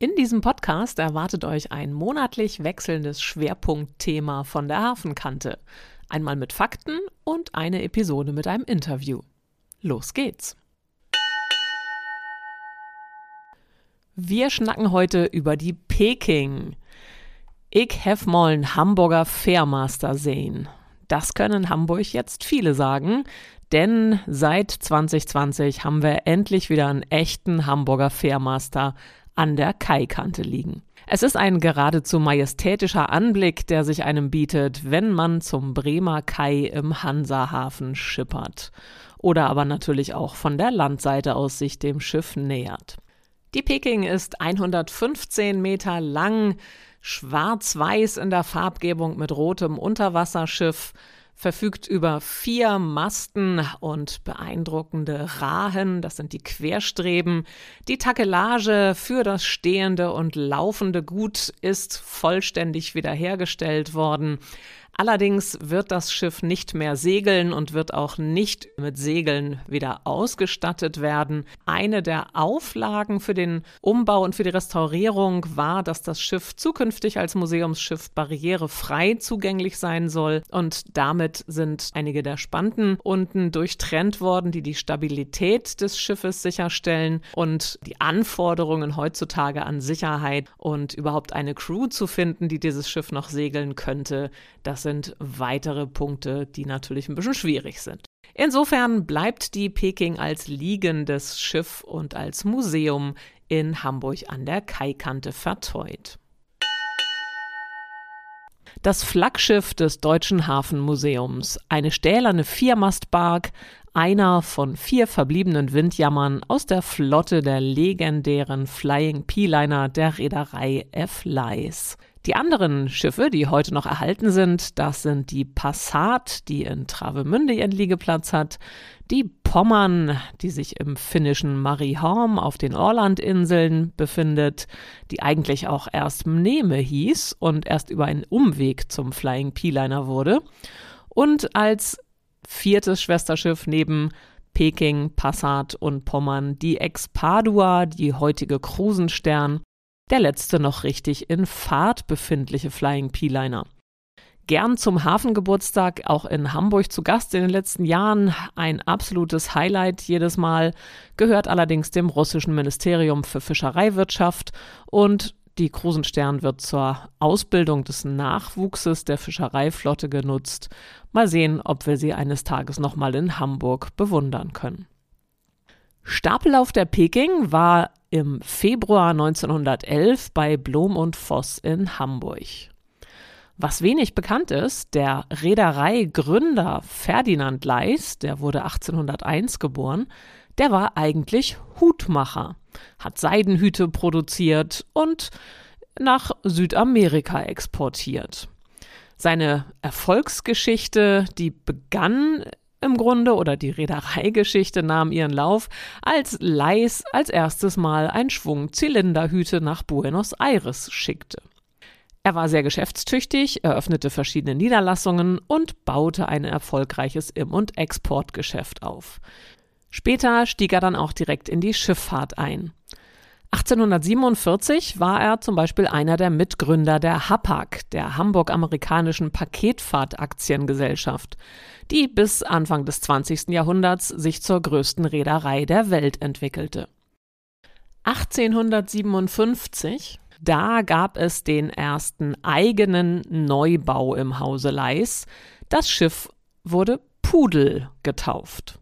In diesem Podcast erwartet euch ein monatlich wechselndes Schwerpunktthema von der Hafenkante. Einmal mit Fakten und eine Episode mit einem Interview. Los geht's! Wir schnacken heute über die Peking. Ich hef mollen Hamburger Fairmaster sehen. Das können Hamburg jetzt viele sagen, denn seit 2020 haben wir endlich wieder einen echten Hamburger Fairmaster an der Kaikante liegen. Es ist ein geradezu majestätischer Anblick, der sich einem bietet, wenn man zum Bremer Kai im Hansahafen schippert. Oder aber natürlich auch von der Landseite aus sich dem Schiff nähert. Die Peking ist 115 Meter lang, schwarz-weiß in der Farbgebung mit rotem Unterwasserschiff, verfügt über vier Masten und beeindruckende Rahen, das sind die Querstreben. Die Takelage für das stehende und laufende Gut ist vollständig wiederhergestellt worden. Allerdings wird das Schiff nicht mehr segeln und wird auch nicht mit Segeln wieder ausgestattet werden. Eine der Auflagen für den Umbau und für die Restaurierung war, dass das Schiff zukünftig als Museumsschiff barrierefrei zugänglich sein soll und damit sind einige der Spanten unten durchtrennt worden, die die Stabilität des Schiffes sicherstellen und die Anforderungen heutzutage an Sicherheit und überhaupt eine Crew zu finden, die dieses Schiff noch segeln könnte. Das sind weitere Punkte, die natürlich ein bisschen schwierig sind. Insofern bleibt die Peking als liegendes Schiff und als Museum in Hamburg an der Kaikante verteut. Das Flaggschiff des Deutschen Hafenmuseums, eine stählerne Viermastbark, einer von vier verbliebenen Windjammern aus der Flotte der legendären Flying P-Liner der Reederei F. Leis. Die anderen Schiffe, die heute noch erhalten sind, das sind die Passat, die in Travemünde ihren Liegeplatz hat, die Pommern, die sich im finnischen Marieholm auf den Orlandinseln befindet, die eigentlich auch erst Mneme hieß und erst über einen Umweg zum Flying P-Liner wurde, und als viertes Schwesterschiff neben Peking, Passat und Pommern die Ex-Padua, die heutige Krusenstern, der letzte noch richtig in Fahrt befindliche Flying P-Liner. Gern zum Hafengeburtstag auch in Hamburg zu Gast in den letzten Jahren. Ein absolutes Highlight jedes Mal, gehört allerdings dem russischen Ministerium für Fischereiwirtschaft und die Krusenstern wird zur Ausbildung des Nachwuchses der Fischereiflotte genutzt. Mal sehen, ob wir sie eines Tages nochmal in Hamburg bewundern können. Stapellauf der Peking war im Februar 1911 bei Blom und Voss in Hamburg. Was wenig bekannt ist, der Reedereigründer Ferdinand Leis, der wurde 1801 geboren, der war eigentlich Hutmacher, hat Seidenhüte produziert und nach Südamerika exportiert. Seine Erfolgsgeschichte, die begann im Grunde oder die Reedereigeschichte nahm ihren Lauf, als Leis als erstes Mal ein Schwung Zylinderhüte nach Buenos Aires schickte. Er war sehr geschäftstüchtig, eröffnete verschiedene Niederlassungen und baute ein erfolgreiches Im- und Exportgeschäft auf. Später stieg er dann auch direkt in die Schifffahrt ein. 1847 war er zum Beispiel einer der Mitgründer der HAPAG, der Hamburg-Amerikanischen Paketfahrtaktiengesellschaft, die bis Anfang des 20. Jahrhunderts sich zur größten Reederei der Welt entwickelte. 1857, da gab es den ersten eigenen Neubau im Hause Leis. Das Schiff wurde Pudel getauft.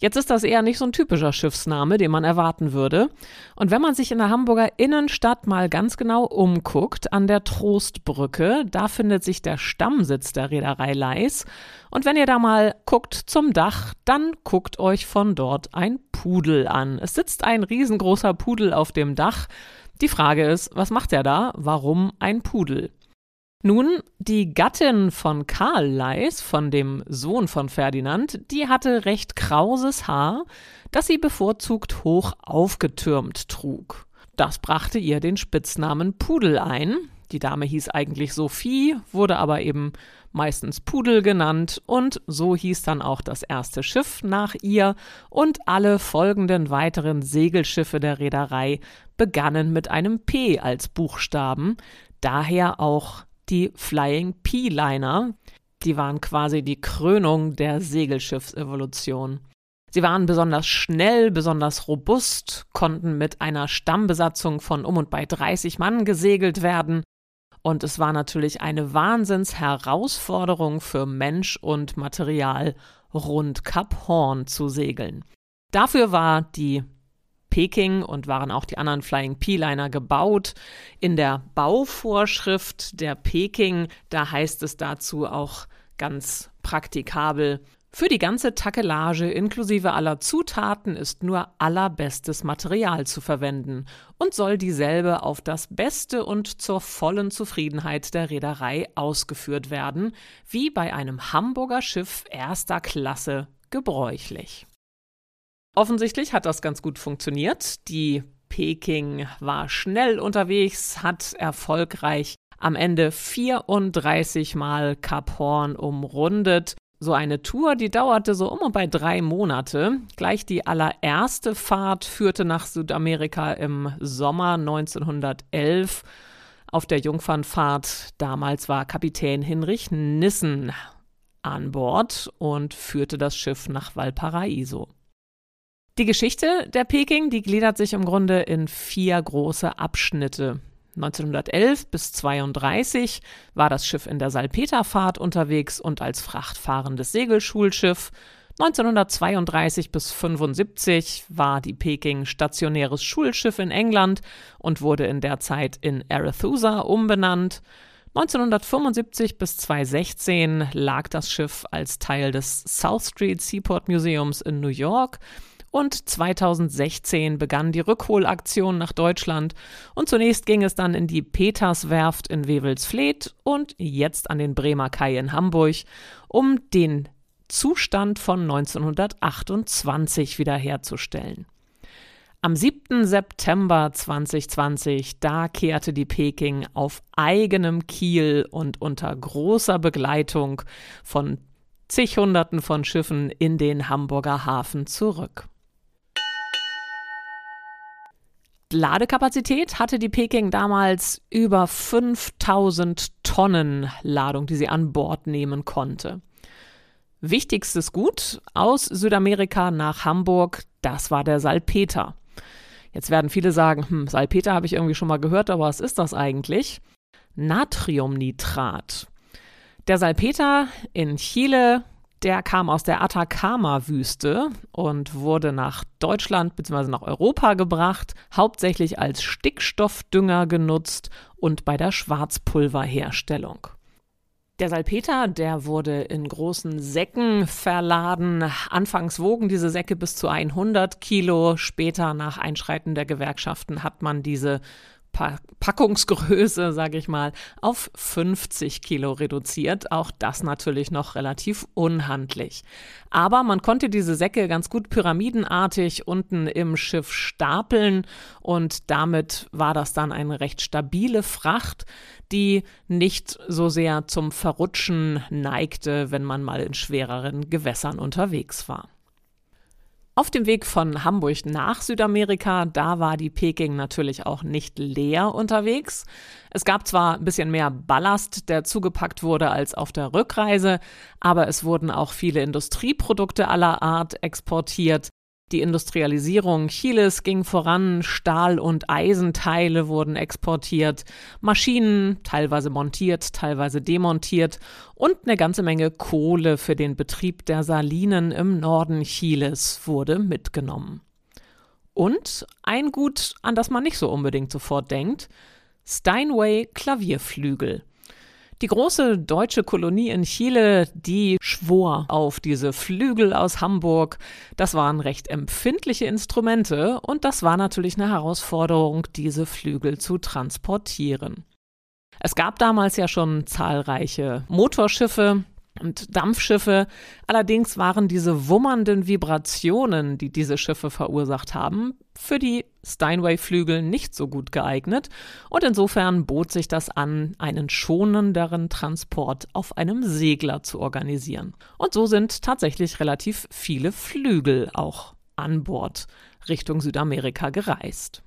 Jetzt ist das eher nicht so ein typischer Schiffsname, den man erwarten würde. Und wenn man sich in der Hamburger Innenstadt mal ganz genau umguckt, an der Trostbrücke, da findet sich der Stammsitz der Reederei Leis. Und wenn ihr da mal guckt zum Dach, dann guckt euch von dort ein Pudel an. Es sitzt ein riesengroßer Pudel auf dem Dach. Die Frage ist, was macht er da? Warum ein Pudel? Nun, die Gattin von Karl Leis, von dem Sohn von Ferdinand, die hatte recht krauses Haar, das sie bevorzugt hoch aufgetürmt trug. Das brachte ihr den Spitznamen Pudel ein. Die Dame hieß eigentlich Sophie, wurde aber eben meistens Pudel genannt, und so hieß dann auch das erste Schiff nach ihr, und alle folgenden weiteren Segelschiffe der Reederei begannen mit einem P als Buchstaben, daher auch die Flying P-Liner. Die waren quasi die Krönung der Segelschiffsevolution. Sie waren besonders schnell, besonders robust, konnten mit einer Stammbesatzung von um und bei 30 Mann gesegelt werden. Und es war natürlich eine Wahnsinnsherausforderung für Mensch und Material, rund Kap Horn zu segeln. Dafür war die Peking und waren auch die anderen Flying P-Liner gebaut. In der Bauvorschrift der Peking, da heißt es dazu auch ganz praktikabel, für die ganze Takelage inklusive aller Zutaten ist nur allerbestes Material zu verwenden und soll dieselbe auf das Beste und zur vollen Zufriedenheit der Reederei ausgeführt werden, wie bei einem Hamburger Schiff erster Klasse gebräuchlich. Offensichtlich hat das ganz gut funktioniert. Die Peking war schnell unterwegs, hat erfolgreich am Ende 34 Mal Kap Horn umrundet. So eine Tour, die dauerte so um und bei drei Monate. Gleich die allererste Fahrt führte nach Südamerika im Sommer 1911. Auf der Jungfernfahrt damals war Kapitän Hinrich Nissen an Bord und führte das Schiff nach Valparaiso. Die Geschichte der Peking, die gliedert sich im Grunde in vier große Abschnitte. 1911 bis 32 war das Schiff in der Salpeterfahrt unterwegs und als frachtfahrendes Segelschulschiff. 1932 bis 75 war die Peking stationäres Schulschiff in England und wurde in der Zeit in Arethusa umbenannt. 1975 bis 2016 lag das Schiff als Teil des South Street Seaport Museums in New York und 2016 begann die Rückholaktion nach Deutschland und zunächst ging es dann in die Peterswerft in Wewelsfleth und jetzt an den Bremer Kai in Hamburg, um den Zustand von 1928 wiederherzustellen. Am 7. September 2020, da kehrte die Peking auf eigenem Kiel und unter großer Begleitung von zig Hunderten von Schiffen in den Hamburger Hafen zurück. Ladekapazität hatte die Peking damals über 5000 Tonnen Ladung, die sie an Bord nehmen konnte. Wichtigstes Gut aus Südamerika nach Hamburg, das war der Salpeter. Jetzt werden viele sagen, hm, Salpeter habe ich irgendwie schon mal gehört, aber was ist das eigentlich? Natriumnitrat. Der Salpeter in Chile der kam aus der Atacama-Wüste und wurde nach Deutschland bzw. nach Europa gebracht, hauptsächlich als Stickstoffdünger genutzt und bei der Schwarzpulverherstellung. Der Salpeter, der wurde in großen Säcken verladen. Anfangs wogen diese Säcke bis zu 100 Kilo. Später, nach Einschreiten der Gewerkschaften, hat man diese Packungsgröße, sage ich mal, auf 50 Kilo reduziert. Auch das natürlich noch relativ unhandlich. Aber man konnte diese Säcke ganz gut pyramidenartig unten im Schiff stapeln und damit war das dann eine recht stabile Fracht, die nicht so sehr zum Verrutschen neigte, wenn man mal in schwereren Gewässern unterwegs war. Auf dem Weg von Hamburg nach Südamerika, da war die Peking natürlich auch nicht leer unterwegs. Es gab zwar ein bisschen mehr Ballast, der zugepackt wurde als auf der Rückreise, aber es wurden auch viele Industrieprodukte aller Art exportiert. Die Industrialisierung Chiles ging voran, Stahl- und Eisenteile wurden exportiert, Maschinen teilweise montiert, teilweise demontiert und eine ganze Menge Kohle für den Betrieb der Salinen im Norden Chiles wurde mitgenommen. Und ein Gut, an das man nicht so unbedingt sofort denkt, Steinway Klavierflügel. Die große deutsche Kolonie in Chile, die schwor auf diese Flügel aus Hamburg. Das waren recht empfindliche Instrumente und das war natürlich eine Herausforderung, diese Flügel zu transportieren. Es gab damals ja schon zahlreiche Motorschiffe, und Dampfschiffe. Allerdings waren diese wummernden Vibrationen, die diese Schiffe verursacht haben, für die Steinway-Flügel nicht so gut geeignet und insofern bot sich das an, einen schonenderen Transport auf einem Segler zu organisieren. Und so sind tatsächlich relativ viele Flügel auch an Bord Richtung Südamerika gereist.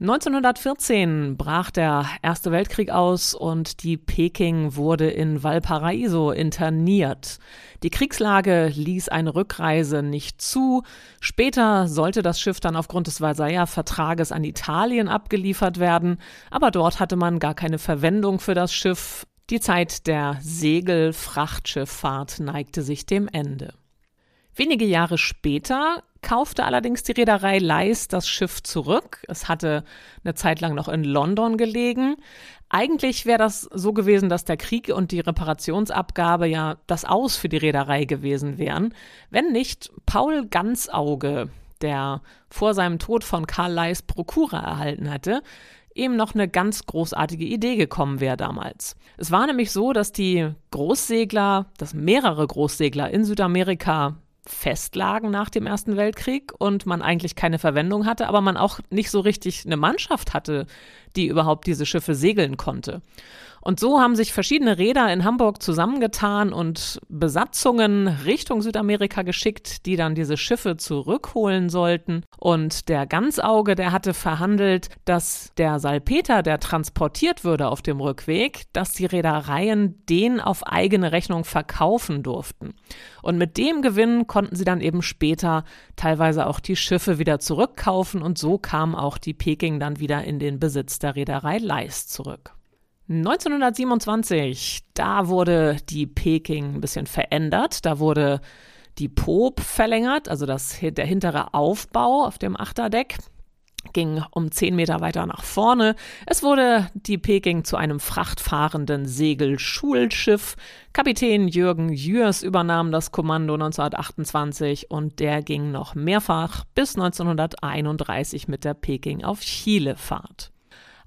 1914 brach der Erste Weltkrieg aus und die Peking wurde in Valparaiso interniert. Die Kriegslage ließ eine Rückreise nicht zu. Später sollte das Schiff dann aufgrund des Versailler Vertrages an Italien abgeliefert werden, aber dort hatte man gar keine Verwendung für das Schiff. Die Zeit der Segelfrachtschifffahrt neigte sich dem Ende. Wenige Jahre später kaufte allerdings die Reederei Leis das Schiff zurück. Es hatte eine Zeit lang noch in London gelegen. Eigentlich wäre das so gewesen, dass der Krieg und die Reparationsabgabe ja das Aus für die Reederei gewesen wären, wenn nicht Paul Ganzauge, der vor seinem Tod von Karl Leis Prokura erhalten hätte, ihm noch eine ganz großartige Idee gekommen wäre damals. Es war nämlich so, dass die Großsegler, dass mehrere Großsegler in Südamerika festlagen nach dem Ersten Weltkrieg und man eigentlich keine Verwendung hatte, aber man auch nicht so richtig eine Mannschaft hatte, die überhaupt diese Schiffe segeln konnte. Und so haben sich verschiedene Räder in Hamburg zusammengetan und Besatzungen Richtung Südamerika geschickt, die dann diese Schiffe zurückholen sollten. Und der Ganzauge, der hatte verhandelt, dass der Salpeter, der transportiert würde auf dem Rückweg, dass die Reedereien den auf eigene Rechnung verkaufen durften. Und mit dem Gewinn konnten sie dann eben später teilweise auch die Schiffe wieder zurückkaufen und so kam auch die Peking dann wieder in den Besitz der Reederei Leis zurück. 1927, da wurde die Peking ein bisschen verändert. Da wurde die Poop verlängert, also das, der hintere Aufbau auf dem Achterdeck ging um 10 Meter weiter nach vorne. Es wurde die Peking zu einem frachtfahrenden Segelschulschiff. Kapitän Jürgen Jürs übernahm das Kommando 1928 und der ging noch mehrfach bis 1931 mit der Peking auf Chilefahrt.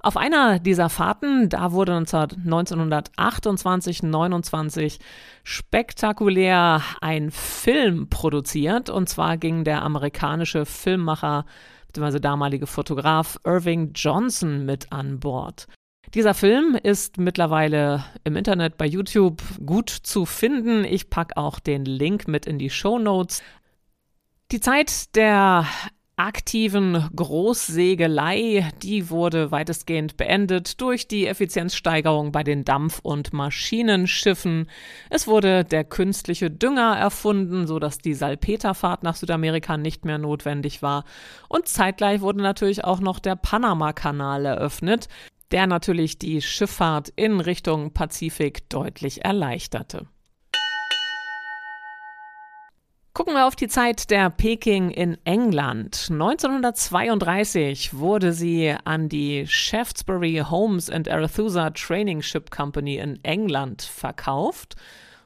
Auf einer dieser Fahrten, da wurde 1928, 29 spektakulär ein Film produziert. Und zwar ging der amerikanische Filmmacher bzw. damalige Fotograf Irving Johnson mit an Bord. Dieser Film ist mittlerweile im Internet bei YouTube gut zu finden. Ich packe auch den Link mit in die Show Notes. Die Zeit der aktiven Großsegelei, die wurde weitestgehend beendet durch die Effizienzsteigerung bei den Dampf- und Maschinenschiffen. Es wurde der künstliche Dünger erfunden, so dass die Salpeterfahrt nach Südamerika nicht mehr notwendig war. Und zeitgleich wurde natürlich auch noch der Panama-Kanal eröffnet, der natürlich die Schifffahrt in Richtung Pazifik deutlich erleichterte. Gucken wir auf die Zeit der Peking in England. 1932 wurde sie an die Shaftesbury Homes and Arethusa Training Ship Company in England verkauft,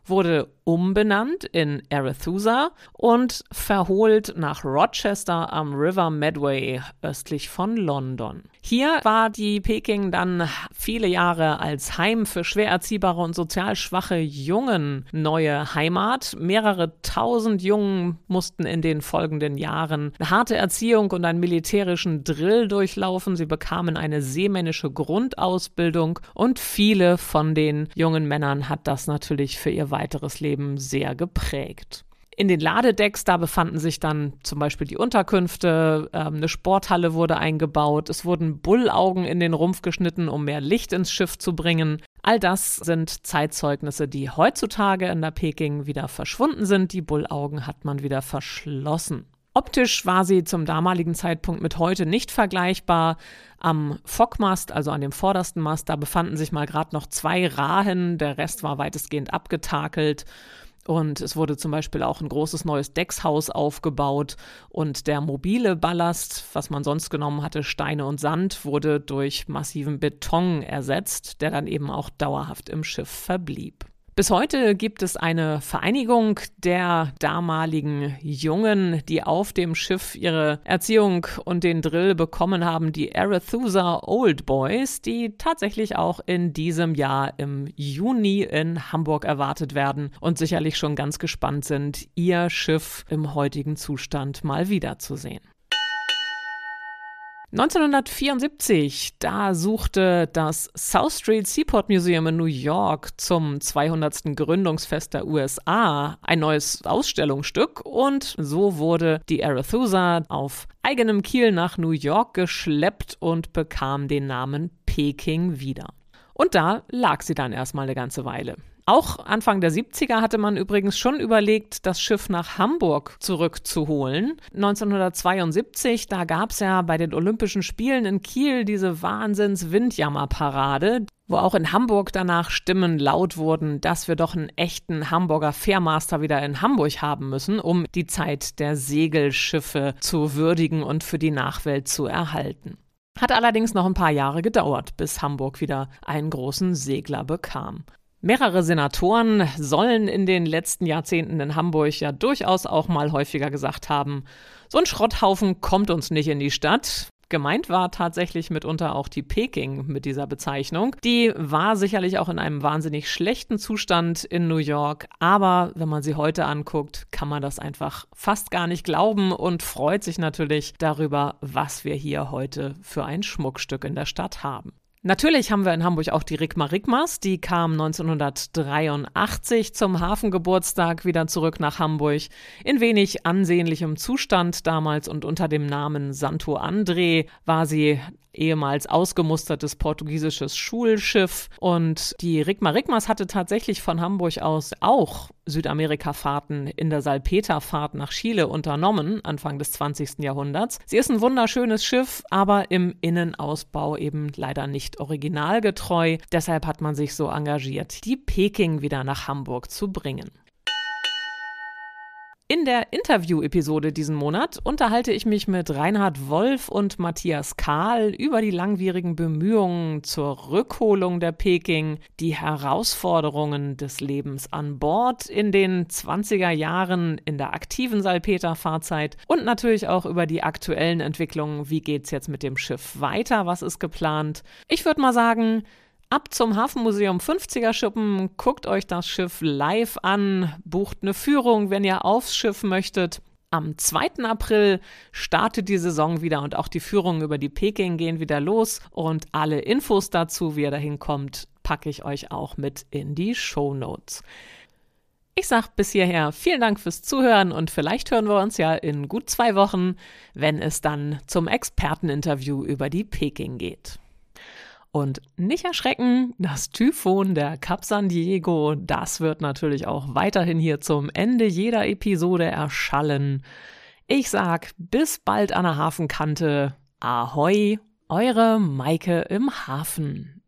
wurde umbenannt in Arethusa und verholt nach Rochester am River Medway östlich von London. Hier war die Peking dann viele Jahre als Heim für schwer erziehbare und sozial schwache Jungen neue Heimat. Mehrere tausend Jungen mussten in den folgenden Jahren eine harte Erziehung und einen militärischen Drill durchlaufen. Sie bekamen eine seemännische Grundausbildung und viele von den jungen Männern hat das natürlich für ihr weiteres Leben sehr geprägt. In den Ladedecks, da befanden sich dann zum Beispiel die Unterkünfte, ähm, eine Sporthalle wurde eingebaut, es wurden Bullaugen in den Rumpf geschnitten, um mehr Licht ins Schiff zu bringen. All das sind Zeitzeugnisse, die heutzutage in der Peking wieder verschwunden sind. Die Bullaugen hat man wieder verschlossen. Optisch war sie zum damaligen Zeitpunkt mit heute nicht vergleichbar. Am Fockmast, also an dem vordersten Mast, da befanden sich mal gerade noch zwei Rahen, der Rest war weitestgehend abgetakelt. Und es wurde zum Beispiel auch ein großes neues Deckshaus aufgebaut und der mobile Ballast, was man sonst genommen hatte, Steine und Sand, wurde durch massiven Beton ersetzt, der dann eben auch dauerhaft im Schiff verblieb. Bis heute gibt es eine Vereinigung der damaligen Jungen, die auf dem Schiff ihre Erziehung und den Drill bekommen haben, die Arethusa Old Boys, die tatsächlich auch in diesem Jahr im Juni in Hamburg erwartet werden und sicherlich schon ganz gespannt sind, ihr Schiff im heutigen Zustand mal wiederzusehen. 1974, da suchte das South Street Seaport Museum in New York zum 200. Gründungsfest der USA ein neues Ausstellungsstück und so wurde die Arethusa auf eigenem Kiel nach New York geschleppt und bekam den Namen Peking wieder. Und da lag sie dann erstmal eine ganze Weile. Auch Anfang der 70er hatte man übrigens schon überlegt, das Schiff nach Hamburg zurückzuholen. 1972, da gab es ja bei den Olympischen Spielen in Kiel diese Wahnsinns-Windjammerparade, wo auch in Hamburg danach Stimmen laut wurden, dass wir doch einen echten Hamburger Fairmaster wieder in Hamburg haben müssen, um die Zeit der Segelschiffe zu würdigen und für die Nachwelt zu erhalten. Hat allerdings noch ein paar Jahre gedauert, bis Hamburg wieder einen großen Segler bekam. Mehrere Senatoren sollen in den letzten Jahrzehnten in Hamburg ja durchaus auch mal häufiger gesagt haben, so ein Schrotthaufen kommt uns nicht in die Stadt. Gemeint war tatsächlich mitunter auch die Peking mit dieser Bezeichnung. Die war sicherlich auch in einem wahnsinnig schlechten Zustand in New York, aber wenn man sie heute anguckt, kann man das einfach fast gar nicht glauben und freut sich natürlich darüber, was wir hier heute für ein Schmuckstück in der Stadt haben. Natürlich haben wir in Hamburg auch die Rigma Rigmas. Die kam 1983 zum Hafengeburtstag wieder zurück nach Hamburg. In wenig ansehnlichem Zustand damals und unter dem Namen Santo André war sie ehemals ausgemustertes portugiesisches Schulschiff. Und die Rigma Rigmas hatte tatsächlich von Hamburg aus auch Südamerika-Fahrten in der Salpeterfahrt nach Chile unternommen, Anfang des 20. Jahrhunderts. Sie ist ein wunderschönes Schiff, aber im Innenausbau eben leider nicht originalgetreu. Deshalb hat man sich so engagiert, die Peking wieder nach Hamburg zu bringen. In der Interview-Episode diesen Monat unterhalte ich mich mit Reinhard Wolf und Matthias Kahl über die langwierigen Bemühungen zur Rückholung der Peking, die Herausforderungen des Lebens an Bord in den 20er Jahren in der aktiven Salpeterfahrzeit und natürlich auch über die aktuellen Entwicklungen. Wie geht's jetzt mit dem Schiff weiter? Was ist geplant? Ich würde mal sagen, Ab zum Hafenmuseum 50er Schuppen, guckt euch das Schiff live an, bucht eine Führung, wenn ihr aufs Schiff möchtet. Am 2. April startet die Saison wieder und auch die Führungen über die Peking gehen wieder los und alle Infos dazu, wie ihr dahin kommt, packe ich euch auch mit in die Show Notes. Ich sag bis hierher vielen Dank fürs Zuhören und vielleicht hören wir uns ja in gut zwei Wochen, wenn es dann zum Experteninterview über die Peking geht. Und nicht erschrecken, das Typhon der Cap San Diego, das wird natürlich auch weiterhin hier zum Ende jeder Episode erschallen. Ich sag bis bald an der Hafenkante. Ahoi, eure Maike im Hafen.